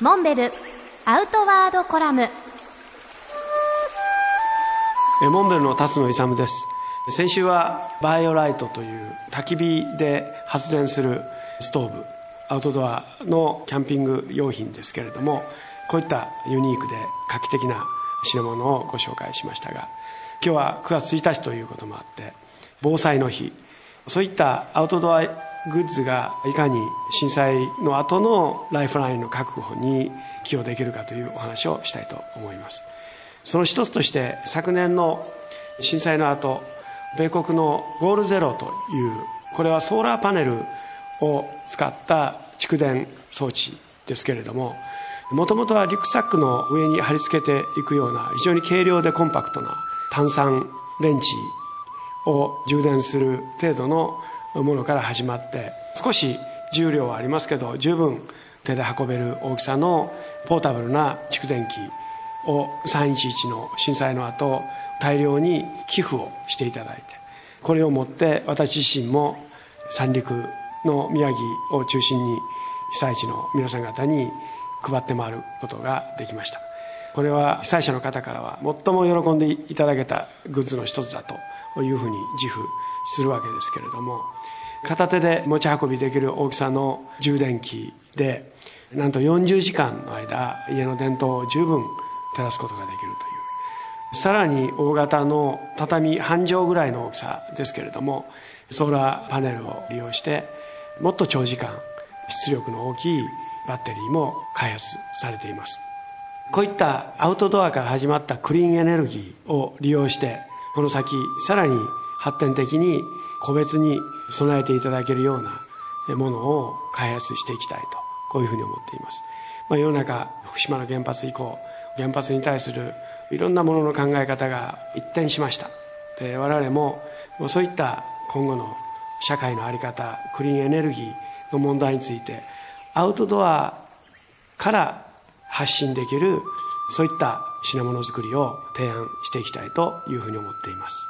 モンベルアウトワードコラム。モンベルの辰野勇です。先週はバイオライトという焚き火で発電するストーブアウトドアのキャンピング用品ですけれどもこういったユニークで画期的な品物をご紹介しましたが今日は9月1日ということもあって防災の日そういったアウトドアグッズがいかに震災の後のライフラインの確保に寄与できるかというお話をしたいと思います。その一つとして昨年の震災の後米国のゴールゼロというこれはソーラーパネルを使った蓄電装置ですけれどももともとはリュックサックの上に貼り付けていくような非常に軽量でコンパクトな炭酸レンチを充電する程度のものから始まって少し重量はありますけど十分手で運べる大きさのポータブルな蓄電機を311の震災の後大量に寄付をしていただいてこれをもって私自身も三陸の宮城を中心に被災地の皆さん方に配って回ることができました。これは被災者の方からは最も喜んでいただけたグッズの一つだというふうに自負するわけですけれども片手で持ち運びできる大きさの充電器でなんと40時間の間家の電灯を十分照らすことができるという。さらに大型の畳半畳ぐらいの大きさですけれどもソーラーパネルを利用してもっと長時間出力の大きいバッテリーも開発されています。こういったアウトドアから始まったクリーンエネルギーを利用してこの先さらに発展的に個別に備えていただけるようなものを開発していきたいとこういうふうに思っています、まあ、世の中福島の原発以降原発に対するいろんなものの考え方が一転しました。で我々もそういった今後の社会の在り方クリーンエネルギーの問題についてアウトドアから発信できるそういった品物づくりを提案していきたいというふうに思っています。